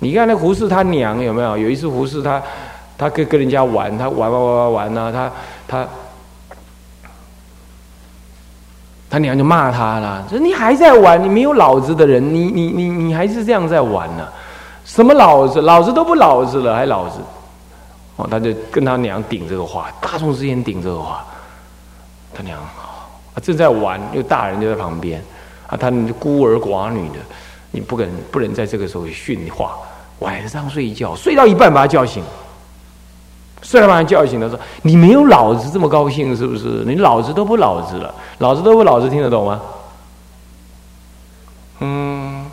你看那胡适他娘有没有？有一次胡适他他跟跟人家玩，他玩玩玩玩玩呢，他他他娘就骂他了，说你还在玩，你没有脑子的人，你你你你还是这样在玩呢？什么老子？老子都不老子了，还老子？哦，他就跟他娘顶这个话，大众之间顶这个话，他娘啊正在玩，又大人就在旁边啊，他孤儿寡女的，你不能不能在这个时候训话。晚上睡觉，睡到一半把他叫醒，睡到把他叫醒了，说：“你没有老子这么高兴是不是？你老子都不老子了，老子都不老子，听得懂吗？”嗯，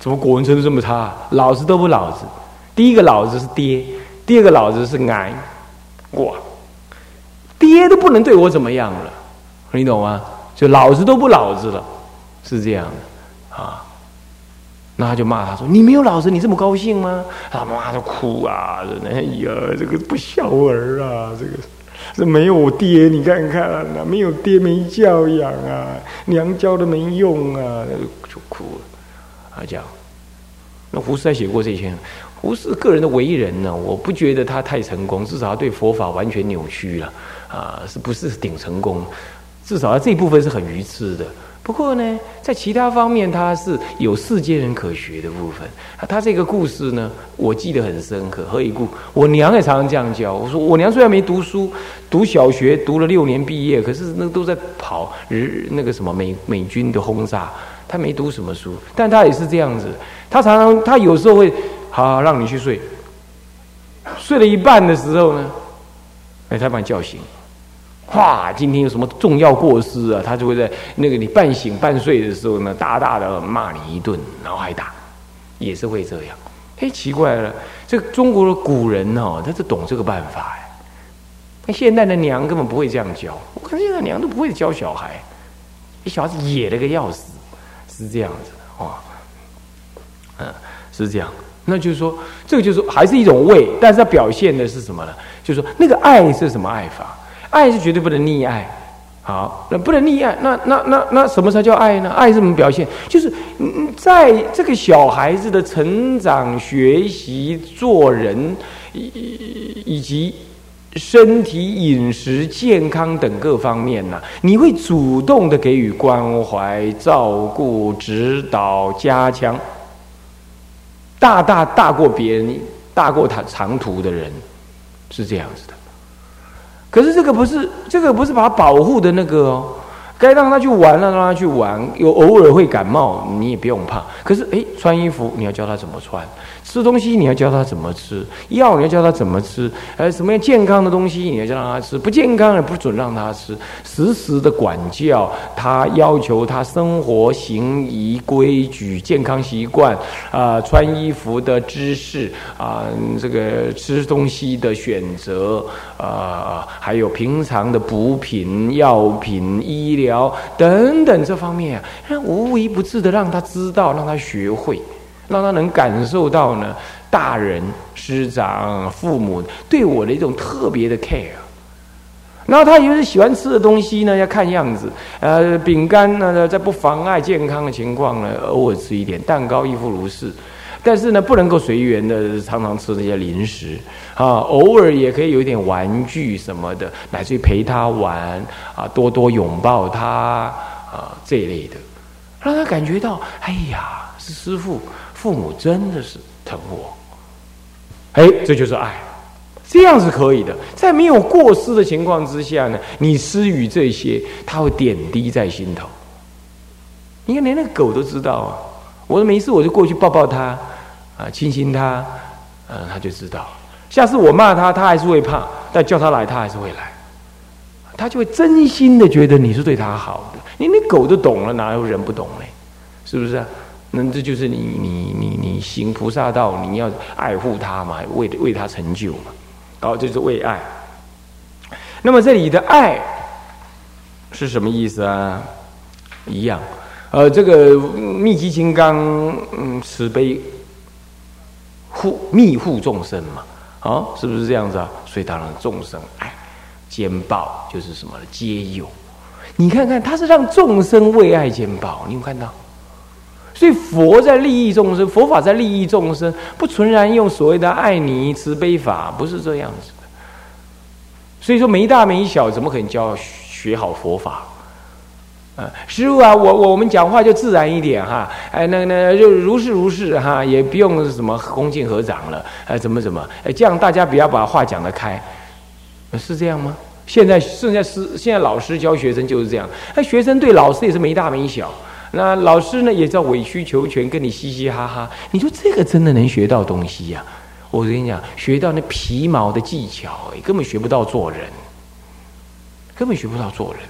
怎么国文程度这么差？老子都不老子，第一个老子是爹，第二个老子是癌，哇，爹都不能对我怎么样了，你懂吗？就老子都不老子了，是这样的啊。那他就骂他说：“你没有老子，你这么高兴吗？”他妈就哭啊！哎呀，这个不孝儿啊，这个这没有爹，你看看啊，没有爹没教养啊，娘教的没用啊，就就哭了。啊，讲那胡适还写过这些。胡适个人的为人呢，我不觉得他太成功，至少他对佛法完全扭曲了啊，是不是顶成功？至少他这一部分是很愚痴的。不过呢，在其他方面，他是有世间人可学的部分。他这个故事呢，我记得很深刻。何以故？我娘也常常这样教我说：我娘虽然没读书，读小学读了六年毕业，可是那都在跑日那个什么美美军的轰炸，他没读什么书，但他也是这样子。他常常他有时候会好让你去睡，睡了一半的时候呢，哎，他把你叫醒。哇，今天有什么重要过失啊？他就会在那个你半醒半睡的时候呢，大大的骂你一顿，然后还打，也是会这样。哎，奇怪了，这中国的古人哦，他是懂这个办法哎。那现在的娘根本不会这样教，我看现在娘都不会教小孩，一小孩子野了个要死，是这样子的哦。嗯，是这样。那就是说，这个就是还是一种畏，但是它表现的是什么呢？就是说，那个爱是什么爱法？爱是绝对不能溺爱，好，那不能溺爱，那那那那什么才叫爱呢？爱是什么表现？就是，在这个小孩子的成长、学习、做人以以及身体、饮食、健康等各方面呢，你会主动的给予关怀、照顾、指导、加强，大大大过别人，大过他长途的人，是这样子的。可是这个不是，这个不是把他保护的那个哦，该让他去玩了，让他去玩，有偶尔会感冒，你也不用怕。可是，哎，穿衣服你要教他怎么穿。吃东西你要教他怎么吃，药你要教他怎么吃，呃，什么样健康的东西你要教他吃，不健康的不准让他吃，时时的管教他，要求他生活行仪规矩、健康习惯啊，穿衣服的知识啊，这个吃东西的选择啊，还有平常的补品、药品、医疗等等这方面啊，无微不至的让他知道，让他学会。让他能感受到呢，大人、师长、父母对我的一种特别的 care。然后他有是喜欢吃的东西呢，要看样子，呃，饼干呢，在不妨碍健康的情况呢，偶尔吃一点，蛋糕亦复如是。但是呢，不能够随缘的常常吃这些零食啊，偶尔也可以有一点玩具什么的，乃至于陪他玩啊，多多拥抱他啊这一类的，让他感觉到，哎呀，是师傅。父母真的是疼我，哎，这就是爱，这样是可以的。在没有过失的情况之下呢，你施予这些，他会点滴在心头。你看，连那狗都知道啊。我说没事，我就过去抱抱它，啊，亲亲它，嗯，它就知道。下次我骂它，它还是会怕，但叫它来，它还是会来。它就会真心的觉得你是对它好的。你连狗都懂了，哪有人不懂呢？是不是？那这就是你你你你行菩萨道，你要爱护他嘛，为为他成就嘛，好，这是为爱。那么这里的爱是什么意思啊？一样，呃，这个密集金刚，嗯，慈悲护密护众生嘛，啊，是不是这样子啊？所以当然众生爱兼报就是什么皆有。你看看，他是让众生为爱兼报，你有看到？所以佛在利益众生，佛法在利益众生，不纯然用所谓的爱你慈悲法，不是这样子的。所以说没大没小，怎么可能教学好佛法？啊，师傅啊，我我们讲话就自然一点哈，哎，那那就如是如是哈，也不用什么恭敬合掌了，哎，怎么怎么，哎，这样大家不要把话讲得开，是这样吗？现在现在师现在老师教学生就是这样，那学生对老师也是没大没小。那老师呢，也叫委曲求全，跟你嘻嘻哈哈。你说这个真的能学到东西呀？我跟你讲，学到那皮毛的技巧，根本学不到做人，根本学不到做人。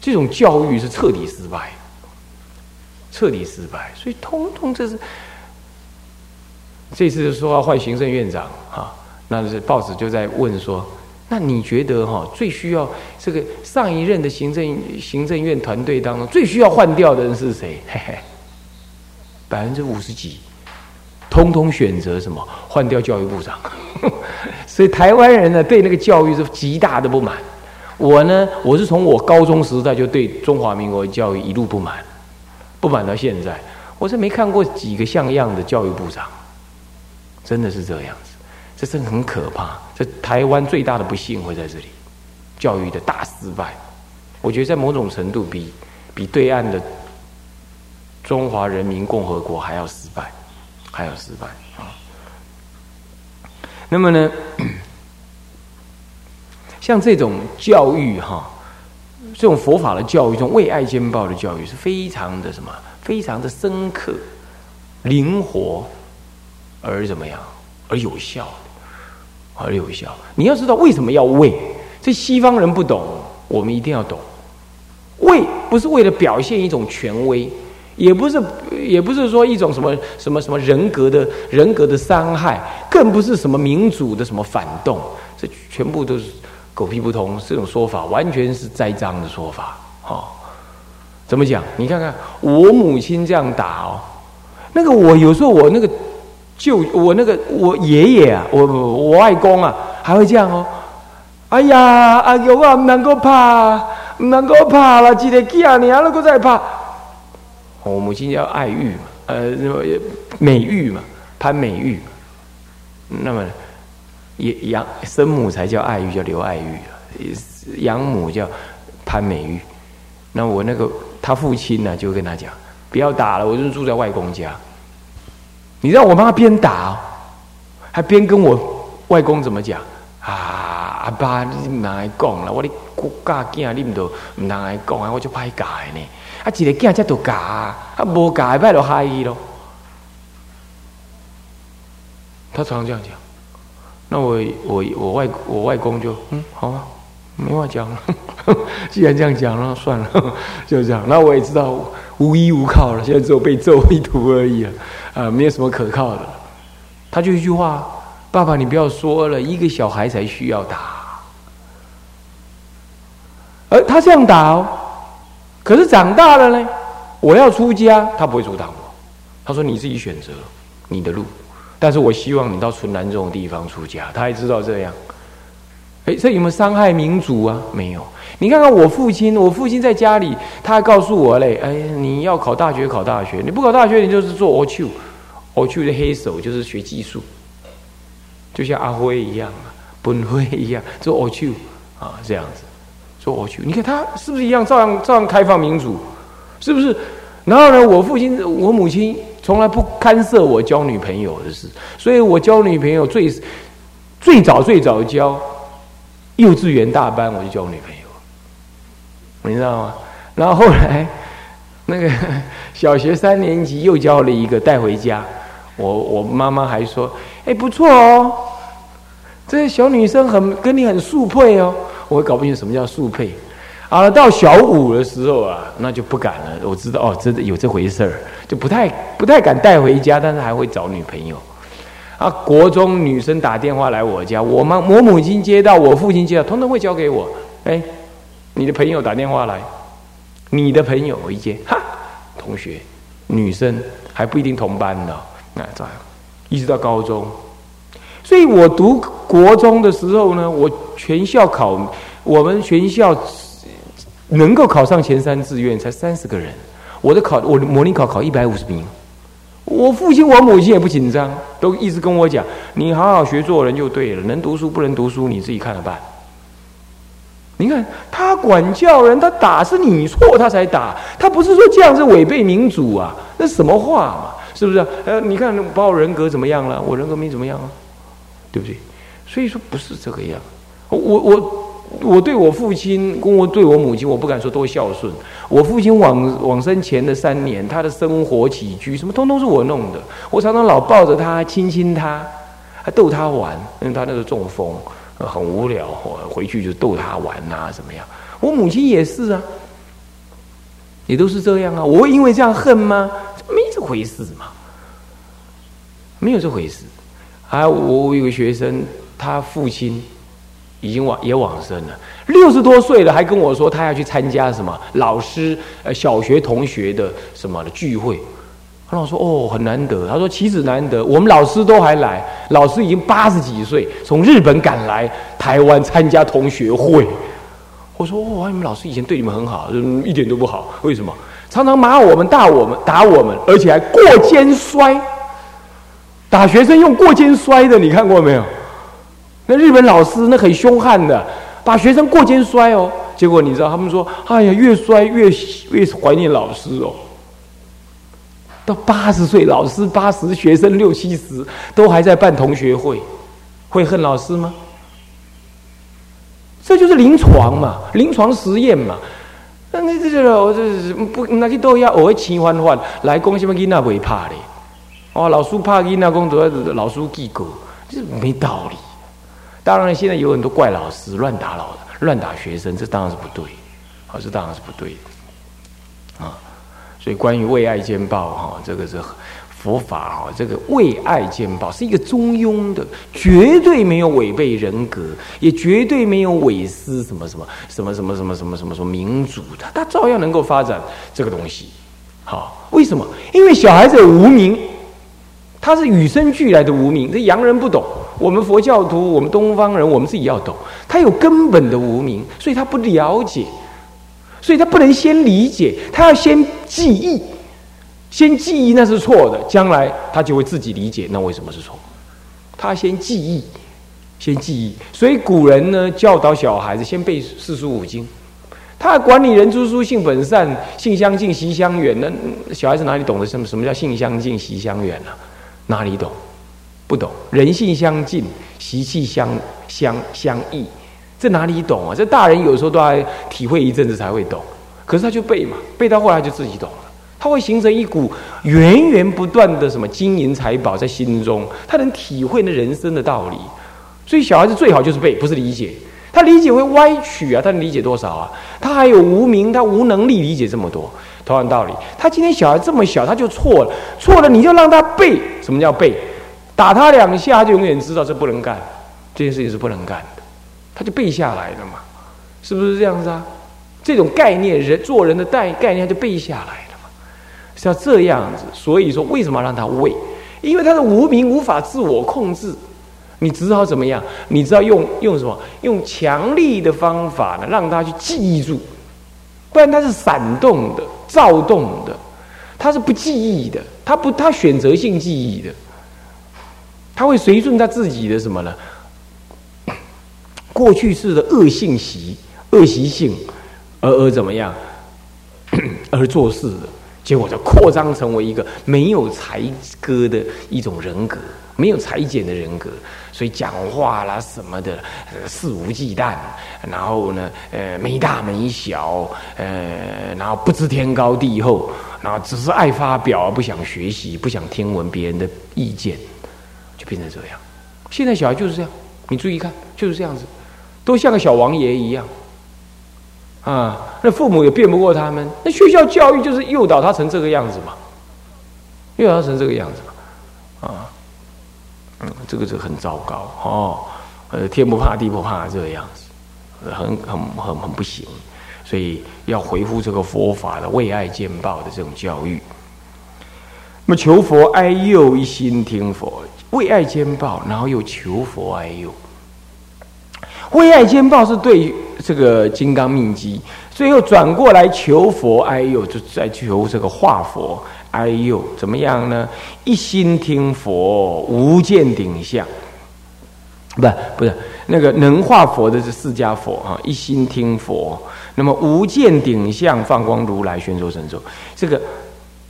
这种教育是彻底失败，彻底失败。所以，通通这是这次说要换行政院长啊，那是报纸就在问说。那你觉得哈，最需要这个上一任的行政行政院团队当中最需要换掉的人是谁？嘿嘿，百分之五十几，通通选择什么换掉教育部长。所以台湾人呢，对那个教育是极大的不满。我呢，我是从我高中时代就对中华民国教育一路不满，不满到现在，我是没看过几个像样的教育部长，真的是这样子。这真的很可怕，这台湾最大的不幸会在这里，教育的大失败。我觉得在某种程度比比对岸的中华人民共和国还要失败，还要失败啊。那么呢，像这种教育哈，这种佛法的教育，这种为爱兼报的教育，是非常的什么？非常的深刻、灵活而怎么样？而有效。而有效。你要知道为什么要为？这西方人不懂，我们一定要懂。为不是为了表现一种权威，也不是，也不是说一种什么什么什么人格的人格的伤害，更不是什么民主的什么反动。这全部都是狗屁不通。这种说法完全是栽赃的说法。哦，怎么讲？你看看我母亲这样打哦，那个我有时候我那个。就我那个我爷爷啊，我我外公啊，还会这样哦。哎呀，阿勇啊，唔能够怕，唔能够怕了，记得叫你啊，能够再怕。我母亲叫爱玉嘛，呃，美玉嘛，潘美玉。那么，养养生母才叫爱玉，叫刘爱玉养母叫潘美玉。那我那个他父亲呢，就跟他讲，不要打了，我就住在外公家。你让我妈边打，还边跟我外公怎么讲啊？阿爸，你唔能来讲啦！我的国家囝，你唔都唔能来讲啊！我就歹教呢。啊，一个囝才都教，啊无教歹就害伊咯。他常常这样讲。那我我我外我外公就嗯好啊，没话讲了。既然这样讲了，算了，就这样。那我也知道无依无靠了，现在只有被揍一图而已了。啊，没有什么可靠的。他就一句话：“爸爸，你不要说了，一个小孩才需要打。”而他这样打哦，可是长大了呢，我要出家，他不会阻挡我。他说：“你自己选择你的路，但是我希望你到纯南这种地方出家。”他还知道这样。哎，这有没有伤害民主啊？没有。你看看我父亲，我父亲在家里，他还告诉我嘞：“哎，你要考大学，考大学；你不考大学，你就是做 O 丘。”我去的黑手就是学技术，就像阿辉一样啊，本辉一样做我去啊，这样子做我去。你看他是不是一样，照样照样开放民主，是不是？然后呢，我父亲、我母亲从来不干涉我交女朋友的事，所以我交女朋友最最早最早交幼稚园大班我就交女朋友，你知道吗？然后后来那个小学三年级又交了一个带回家。我我妈妈还说：“哎，不错哦，这小女生很跟你很速配哦。”我搞不清楚什么叫速配。啊，到小五的时候啊，那就不敢了。我知道哦，真的有这回事儿，就不太不太敢带回家，但是还会找女朋友。啊，国中女生打电话来我家，我妈我母亲接到，我父亲接到，通通会交给我。哎，你的朋友打电话来，你的朋友我一接，哈，同学，女生还不一定同班的。哎，这样，一直到高中，所以我读国中的时候呢，我全校考，我们全校能够考上前三志愿才三十个人，我的考，我模拟考考一百五十名，我父亲我母亲也不紧张，都一直跟我讲，你好好学做人就对了，能读书不能读书你自己看着办。你看他管教人，他打是你错他才打，他不是说这样是违背民主啊，那什么话嘛，是不是？呃，你看把我人格怎么样了？我人格没怎么样啊，对不对？所以说不是这个样，我我。我对我父亲，跟我对我母亲，我不敢说多孝顺。我父亲往往生前的三年，他的生活起居什么，通通是我弄的。我常常老抱着他，亲亲他，还逗他玩。因为他那个中风，很无聊，回去就逗他玩啊，怎么样？我母亲也是啊，也都是这样啊。我会因为这样恨吗？没回事嘛，没有这回事。啊，我我有个学生，他父亲。已经往也往生了，六十多岁了，还跟我说他要去参加什么老师呃小学同学的什么的聚会。他我说哦很难得，他说岂止难得，我们老师都还来，老师已经八十几岁，从日本赶来台湾参加同学会。我说哇，你们老师以前对你们很好，一点都不好，为什么？常常骂我们、打我们、打我们，而且还过肩摔，打学生用过肩摔的，你看过没有？那日本老师那很凶悍的，把学生过肩摔哦。结果你知道他们说，哎呀，越摔越越怀念老师哦。到八十岁，老师八十，学生六七十，都还在办同学会，会恨老师吗？这就是临床嘛，临床实验嘛。那那这个我这不那去都要偶尔轻缓缓来讲什么囡仔会怕的。哦，老师怕囡仔讲都要老师记过，这没道理。当然，现在有很多怪老师乱打老乱打学生，这当然是不对，啊，这当然是不对的，啊，所以关于为爱兼报，哈，这个是佛法，哈，这个为爱兼报是一个中庸的，绝对没有违背人格，也绝对没有违失什么什么什么什么什么什么什么什么民主的，他照样能够发展这个东西，好，为什么？因为小孩子无名。他是与生俱来的无名，这洋人不懂。我们佛教徒，我们东方人，我们自己要懂。他有根本的无名，所以他不了解，所以他不能先理解，他要先记忆，先记忆那是错的，将来他就会自己理解那为什么是错。他先记忆，先记忆。所以古人呢教导小孩子先背四书五经。他管理人之初性本善，性相近，习相远。那小孩子哪里懂得什么？什么叫性相近，习相远呢？哪里懂？不懂。人性相近，习气相相相异，这哪里懂啊？这大人有时候都要体会一阵子才会懂。可是他就背嘛，背到后来就自己懂了。他会形成一股源源不断的什么金银财宝在心中，他能体会那人生的道理。所以小孩子最好就是背，不是理解。他理解会歪曲啊，他能理解多少啊？他还有无名，他无能力理解这么多。同样道理，他今天小孩这么小，他就错了，错了，你就让他背。什么叫背？打他两下，就永远知道这不能干，这件事情是不能干的，他就背下来了嘛，是不是这样子啊？这种概念，人做人的概概念就背下来，是要这样子。所以说，为什么让他畏？因为他的无名无法自我控制，你只好怎么样？你知道用用什么？用强力的方法呢，让他去记住。不然他是闪动的、躁动的，他是不记忆的，他不，他选择性记忆的，他会随顺他自己的什么呢？过去式的恶性习、恶习性，而而怎么样？而做事的结果就扩张成为一个没有才歌的一种人格。没有裁剪的人格，所以讲话啦什么的肆无忌惮，然后呢，呃，没大没小，呃，然后不知天高地厚，然后只是爱发表，不想学习，不想听闻别人的意见，就变成这样。现在小孩就是这样，你注意看，就是这样子，都像个小王爷一样，啊，那父母也辩不过他们，那学校教育就是诱导他成这个样子嘛，诱导他成这个样子嘛，啊。嗯，这个是很糟糕哦，呃，天不怕地不怕这个样子，很很很很不行，所以要回复这个佛法的为爱兼报的这种教育。那么求佛哀佑，一心听佛，为爱兼报，然后又求佛哀佑。为爱兼报是对这个金刚命机，最后转过来求佛，哎呦，就在求这个化佛，哎呦，怎么样呢？一心听佛，无见顶相，不，不是那个能化佛的是释迦佛啊，一心听佛，那么无见顶相，放光如来宣说神咒，这个。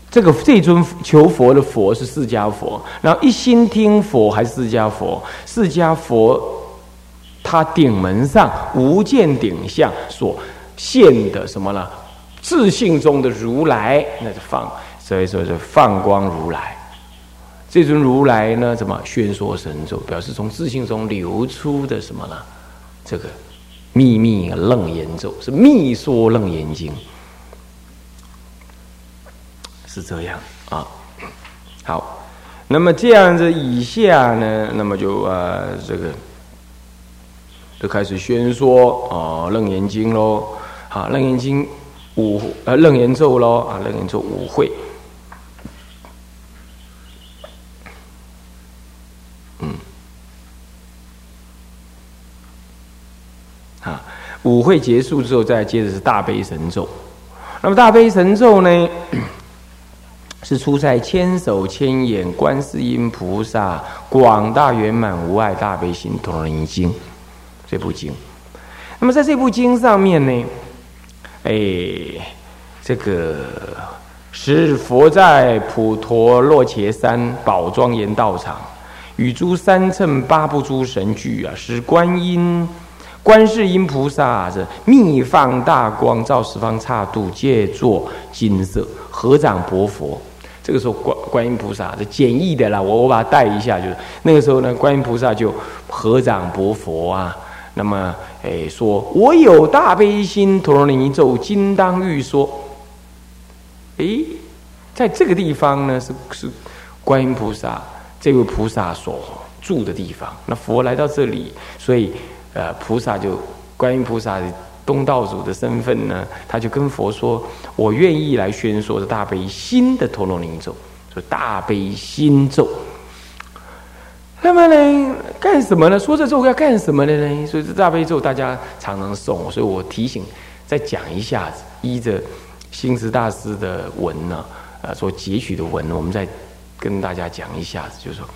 这个这尊求佛的佛是释迦佛，然后一心听佛还是释迦佛？释迦佛他顶门上无见顶相所现的什么呢？自信中的如来，那就放，所以说是放光如来。这尊如来呢，怎么宣说神咒？表示从自信中流出的什么呢？这个秘密楞严咒是密说楞严经。是这样啊，好，那么这样子以下呢，那么就呃这个就开始宣说啊《楞严经》喽，好，《楞严经》五呃《楞严咒》喽啊，《楞严咒》五会，嗯，啊，五会结束之后，再接着是大悲神咒，那么大悲神咒呢？是出在千手千眼观世音菩萨广大圆满无碍大悲心陀罗尼经。这部经。那么在这部经上面呢，哎，这个是佛在普陀洛伽山宝庄严道场，与诸三乘八部诸神俱啊，使观音、观世音菩萨这密放大光照十方刹度，借作金色合掌薄佛。这个时候，观观音菩萨这简易的啦，我我把它带一下，就是那个时候呢，观音菩萨就合掌薄佛啊，那么诶说：“我有大悲心，陀罗尼咒金当欲说。”诶，在这个地方呢，是是观音菩萨这位菩萨所住的地方。那佛来到这里，所以呃，菩萨就观音菩萨。东道主的身份呢，他就跟佛说：“我愿意来宣说这大悲心的陀罗尼咒，说大悲心咒。那么呢，干什么呢？说这咒要干什么的呢？所以这大悲咒大家常常诵，所以我提醒再讲一下子，依着星驰大师的文呢，呃，所截取的文，我们再跟大家讲一下子，就是说，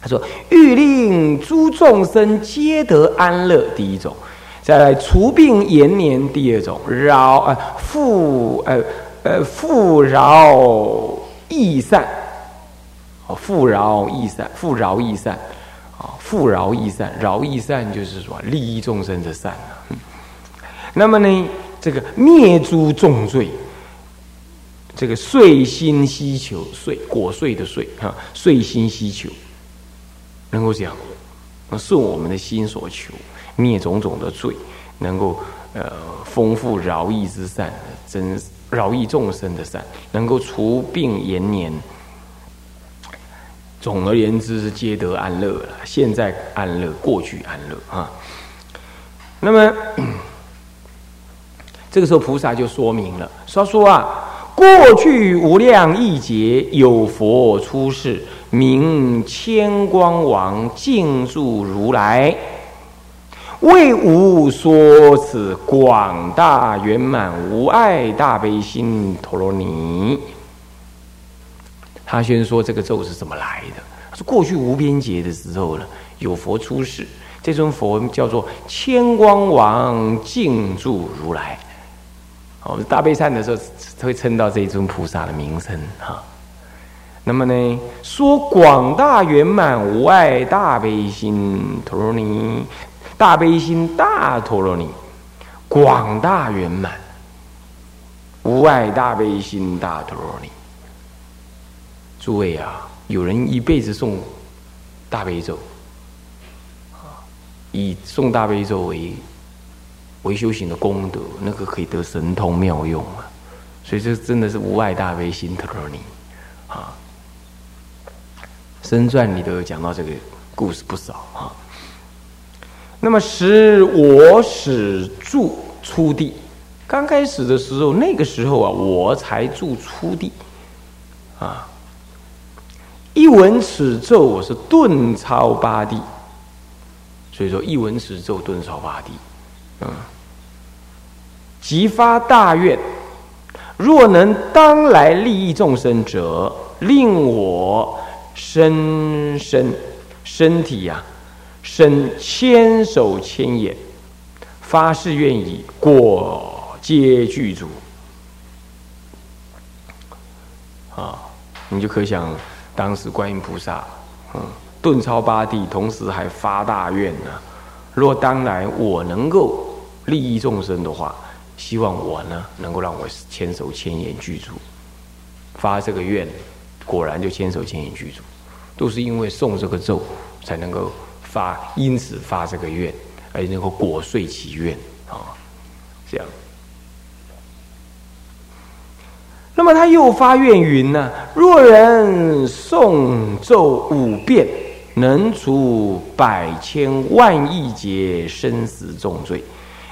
他说欲令诸众生皆得安乐，第一种。”再来除病延年，第二种饶呃富呃呃富饶益善，富饶益善，富饶益善，啊富饶益善，饶益善就是说利益众生的善啊。那么呢，这个灭诸重罪，这个遂心希求遂果遂的遂哈，遂心希求，能够讲，顺我们的心所求。灭种种的罪，能够呃丰富饶益之善，真饶益众生的善，能够除病延年。总而言之是皆得安乐了。现在安乐，过去安乐啊。那么这个时候菩萨就说明了，说说啊，过去无量亿劫有佛出世，名千光王，敬住如来。为吾说此广大圆满无碍大悲心陀罗尼。他先说这个咒是怎么来的？是过去无边劫的时候呢，有佛出世，这尊佛叫做千光王静住如来。我们大悲忏的时候会称到这一尊菩萨的名称哈。那么呢，说广大圆满无碍大悲心陀罗尼。大悲心大陀罗尼，广大圆满，无碍大悲心大陀罗尼。诸位啊，有人一辈子诵大悲咒，以诵大悲咒为为修行的功德，那个可以得神通妙用啊！所以这真的是无碍大悲心陀罗尼啊。《深传》里都有讲到这个故事不少啊。那么使我始住初地，刚开始的时候，那个时候啊，我才住初地，啊，一闻此咒，我是顿超八地，所以说一闻此咒顿超八地，嗯，即发大愿，若能当来利益众生者，令我身身。身体呀，身千手千眼，发誓愿以果皆具足。啊，你就可想当时观音菩萨，嗯。顿超八地，同时还发大愿呢。若当来我能够利益众生的话，希望我呢能够让我千手千眼具足，发这个愿，果然就千手千眼具足，都是因为诵这个咒才能够发，因此发这个愿，而能够果遂其愿啊，这样。那么他又发愿云呢：若人诵咒五遍。能除百千万亿劫生死重罪，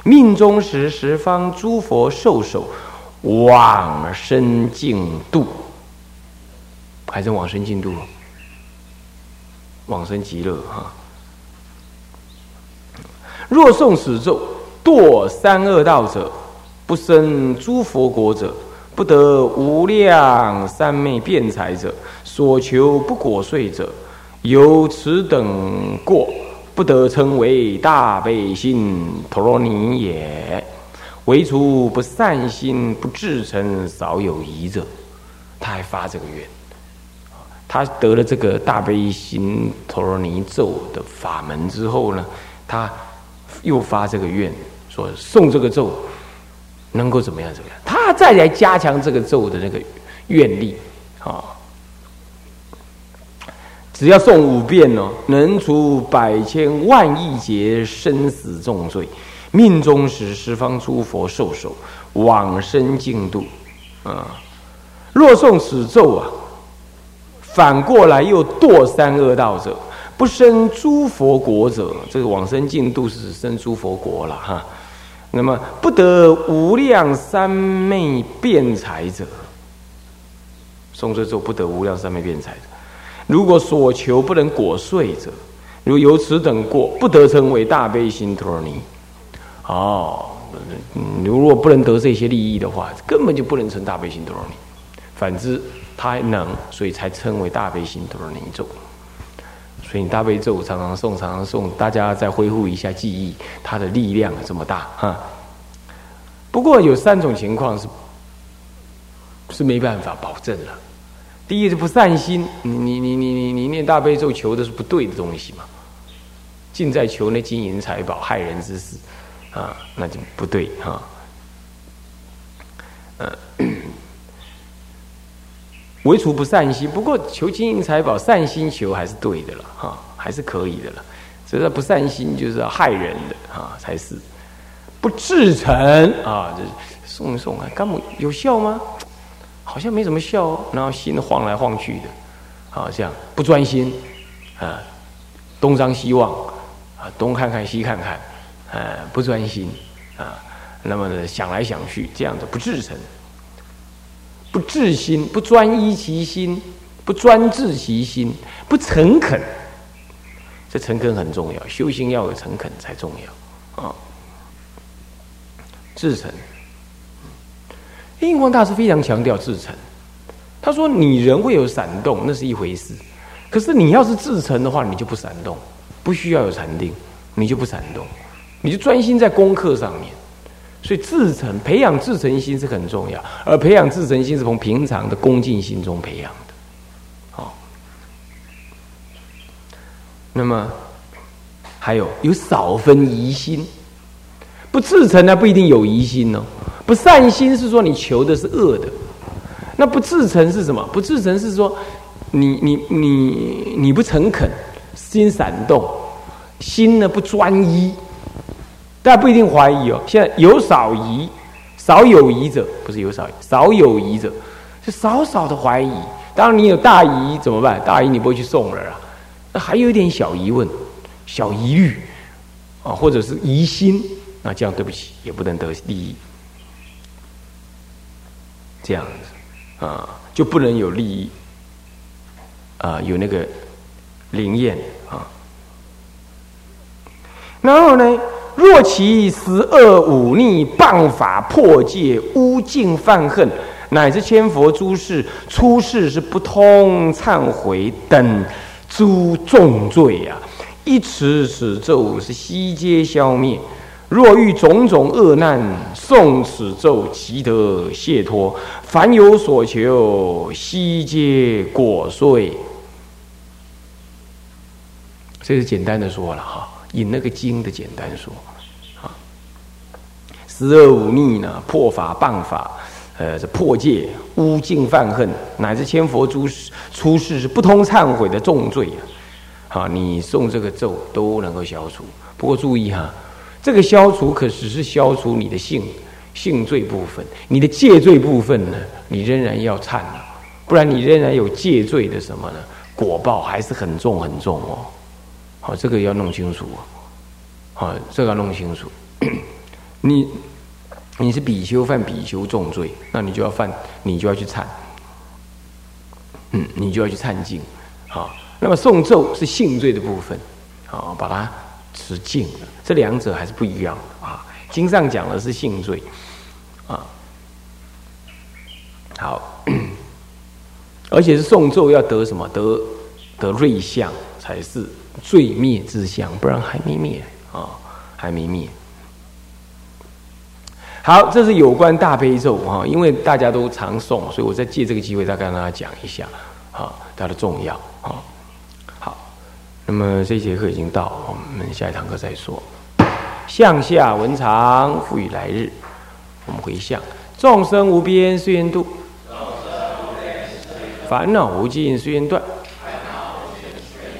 命中时十方诸佛受手往生净度，还是往生净度？往生极乐哈。若诵此咒，堕三恶道者，不生诸佛国者，不得无量三昧辩才者，所求不果遂者。有此等过，不得称为大悲心陀罗尼也。唯除不善心、不至诚、少有疑者，他还发这个愿。他得了这个大悲心陀罗尼咒的法门之后呢，他又发这个愿，说诵这个咒能够怎么样？怎么样？他再来加强这个咒的那个愿力啊。只要诵五遍哦，能除百千万亿劫生死重罪，命中时十方诸佛受手往生净土。啊，若诵此咒啊，反过来又堕三恶道者，不生诸佛国者，这个往生净土是生诸佛国了哈。那么不得无量三昧辩才者，诵这咒不得无量三昧辩才者。如果所求不能果遂者，如由此等过，不得称为大悲心陀罗尼。哦，如果不能得这些利益的话，根本就不能成大悲心陀罗尼。反之，他还能，所以才称为大悲心陀罗尼咒。所以你大悲咒常常诵，常常诵，大家再恢复一下记忆，它的力量这么大哈。不过有三种情况是是没办法保证了。第一是不善心，你你你你你你念大悲咒求的是不对的东西嘛，尽在求那金银财宝害人之事，啊，那就不对哈。嗯，唯除不善心，不过求金银财宝善心求还是对的了哈，还是可以的了。所以说不善心就是要害人的啊，才是不至诚啊，这送一送啊，根本有效吗？好像没什么效哦，然后心晃来晃去的，好像不专心，啊，东张西望，啊，东看看西看看，啊，不专心，啊，那么呢想来想去，这样子不至诚，不自心，不专一其心，不专治其心，不诚恳，这诚恳很重要，修行要有诚恳才重要，啊，至诚。印光大师非常强调自诚，他说：“你人会有闪动，那是一回事；可是你要是自诚的话，你就不闪动，不需要有禅定，你就不闪动，你就专心在功课上面。所以自诚，培养自诚心是很重要，而培养自诚心是从平常的恭敬心中培养的。好，那么还有有少分疑心，不自诚呢，不一定有疑心哦。”不善心是说你求的是恶的，那不自诚是什么？不自诚是说你你你你不诚恳，心闪动，心呢不专一，大家不一定怀疑哦。现在有少疑，少有疑者不是有少疑少有疑者，是少少的怀疑。当然你有大疑怎么办？大疑你不会去送人啊，那还有一点小疑问、小疑虑啊，或者是疑心，那这样对不起也不能得利益。这样子啊，就不能有利益啊，有那个灵验啊。然后呢，若其十恶忤逆、谤法破戒、污净犯恨，乃至千佛诸事出世是不通忏悔等诸重罪啊，一持此咒是悉皆消灭。若遇种种恶难，诵此咒即得解脱。凡有所求，悉皆果遂。这是简单的说了哈，引那个经的简单说啊。十恶五逆呢，破法谤法，呃，这破戒、污净犯恨，乃至千佛诸出世是不通忏悔的重罪啊！好，你诵这个咒都能够消除。不过注意哈。这个消除可只是消除你的性性罪部分，你的戒罪部分呢，你仍然要忏不然你仍然有戒罪的什么呢？果报还是很重很重哦。好，这个要弄清楚哦。好，这个要弄清楚。你你是比丘犯比丘重罪，那你就要犯，你就要去忏。嗯，你就要去忏敬。好，那么诵咒是性罪的部分。好，把它。持净了，这两者还是不一样的啊。经上讲的是性罪啊，好，而且是诵咒要得什么？得得瑞相才是罪灭之相，不然还没灭啊，还没灭。好，这是有关大悲咒啊，因为大家都常诵，所以我再借这个机会再跟大家讲一下啊，它的重要啊。好那么这节课已经到，我们下一堂课再说。向下文长，赋予来日。我们回向：众生无边誓愿度，烦恼无尽誓愿断，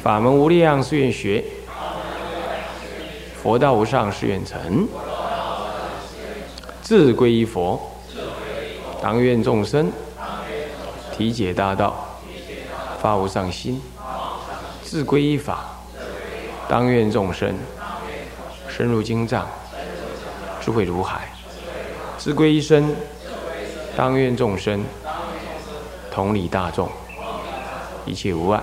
法门无量誓愿学，佛道无上誓愿成。自归依佛，当愿众生体解大道，发无上心。自归依法，当愿众生深入经藏，智慧如海；自归依身，当愿众生同理大众，一切无碍。